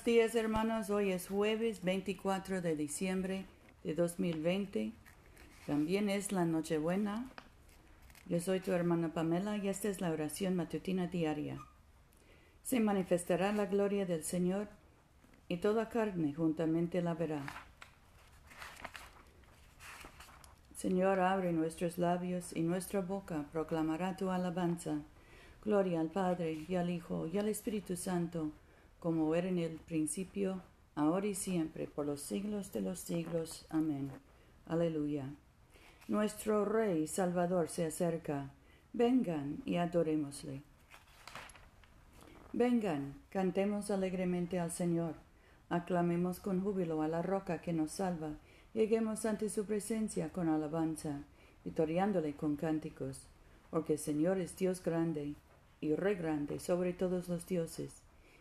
Buenos días hermanos, hoy es jueves 24 de diciembre de 2020. También es la Nochebuena. Yo soy tu hermana Pamela y esta es la oración matutina diaria. Se manifestará la gloria del Señor y toda carne juntamente la verá. Señor, abre nuestros labios y nuestra boca proclamará tu alabanza. Gloria al Padre y al Hijo y al Espíritu Santo como era en el principio, ahora y siempre, por los siglos de los siglos. Amén. Aleluya. Nuestro Rey Salvador se acerca. Vengan y adorémosle. Vengan, cantemos alegremente al Señor. Aclamemos con júbilo a la roca que nos salva. Lleguemos ante su presencia con alabanza, vitoriándole con cánticos. Porque el Señor es Dios grande y Rey grande sobre todos los dioses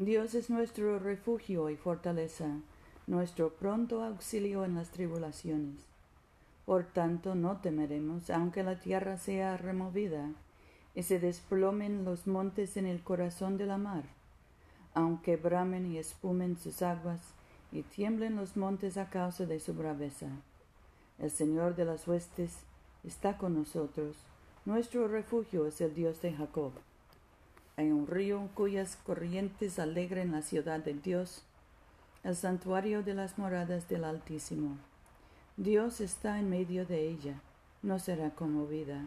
Dios es nuestro refugio y fortaleza, nuestro pronto auxilio en las tribulaciones. Por tanto, no temeremos, aunque la tierra sea removida y se desplomen los montes en el corazón de la mar, aunque bramen y espumen sus aguas y tiemblen los montes a causa de su braveza. El Señor de las huestes está con nosotros, nuestro refugio es el Dios de Jacob. Hay un río cuyas corrientes alegren la ciudad de Dios, el santuario de las moradas del Altísimo. Dios está en medio de ella, no será conmovida.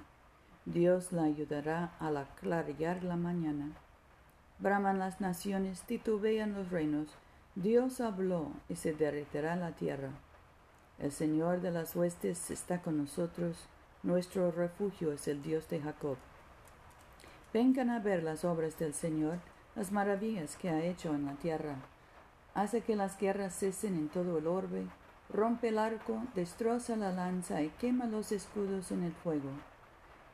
Dios la ayudará al aclarear la mañana. Braman las naciones, titubean los reinos. Dios habló y se derretirá la tierra. El Señor de las huestes está con nosotros, nuestro refugio es el Dios de Jacob. Vengan a ver las obras del Señor, las maravillas que ha hecho en la tierra. Hace que las guerras cesen en todo el orbe, rompe el arco, destroza la lanza y quema los escudos en el fuego.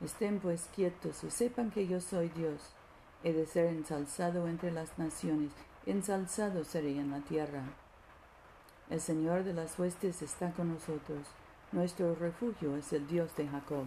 Estén pues quietos y sepan que yo soy Dios. He de ser ensalzado entre las naciones, ensalzado seré en la tierra. El Señor de las huestes está con nosotros. Nuestro refugio es el Dios de Jacob.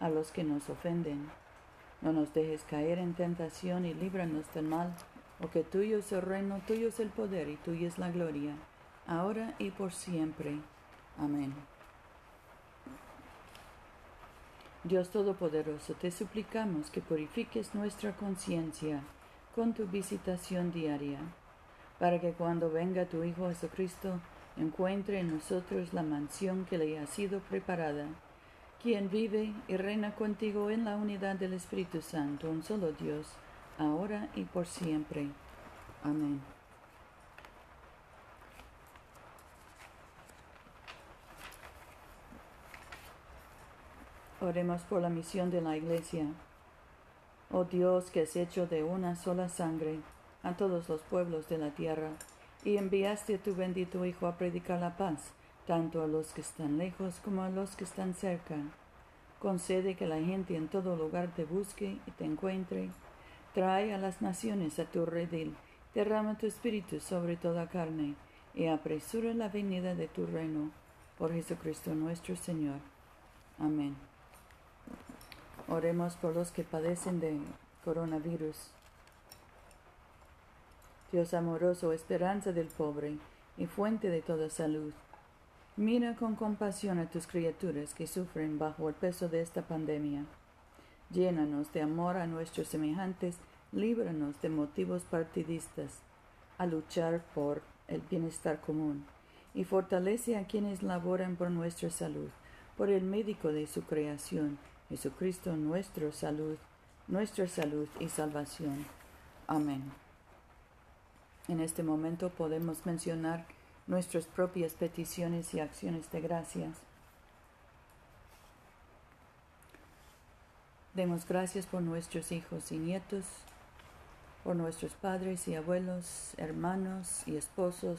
a los que nos ofenden. No nos dejes caer en tentación y líbranos del mal, porque tuyo es el reino, tuyo es el poder y tuya es la gloria, ahora y por siempre. Amén. Dios Todopoderoso, te suplicamos que purifiques nuestra conciencia con tu visitación diaria, para que cuando venga tu Hijo Jesucristo encuentre en nosotros la mansión que le ha sido preparada quien vive y reina contigo en la unidad del Espíritu Santo, un solo Dios, ahora y por siempre. Amén. Oremos por la misión de la Iglesia. Oh Dios que has hecho de una sola sangre a todos los pueblos de la tierra, y enviaste a tu bendito Hijo a predicar la paz tanto a los que están lejos como a los que están cerca. Concede que la gente en todo lugar te busque y te encuentre. Trae a las naciones a tu redil, derrama tu espíritu sobre toda carne, y apresura la venida de tu reino, por Jesucristo nuestro Señor. Amén. Oremos por los que padecen de coronavirus. Dios amoroso, esperanza del pobre y fuente de toda salud Mira con compasión a tus criaturas que sufren bajo el peso de esta pandemia. Llénanos de amor a nuestros semejantes, líbranos de motivos partidistas. a luchar por el bienestar común y fortalece a quienes laboran por nuestra salud, por el médico de su creación, Jesucristo nuestra salud, nuestra salud y salvación. Amén. En este momento podemos mencionar nuestras propias peticiones y acciones de gracias. Demos gracias por nuestros hijos y nietos, por nuestros padres y abuelos, hermanos y esposos.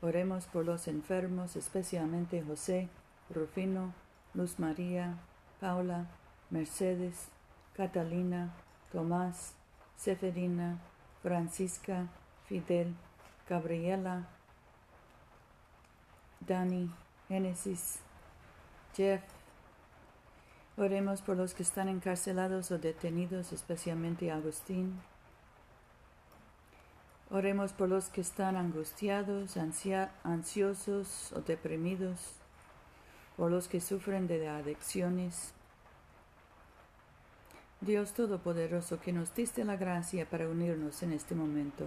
Oremos por los enfermos, especialmente José, Rufino, Luz María, Paula, Mercedes, Catalina, Tomás, Seferina, Francisca, Fidel, Gabriela, Dani, Génesis, Jeff, Oremos por los que están encarcelados o detenidos, especialmente Agustín. Oremos por los que están angustiados, ansiosos o deprimidos, por los que sufren de adicciones. Dios Todopoderoso, que nos diste la gracia para unirnos en este momento,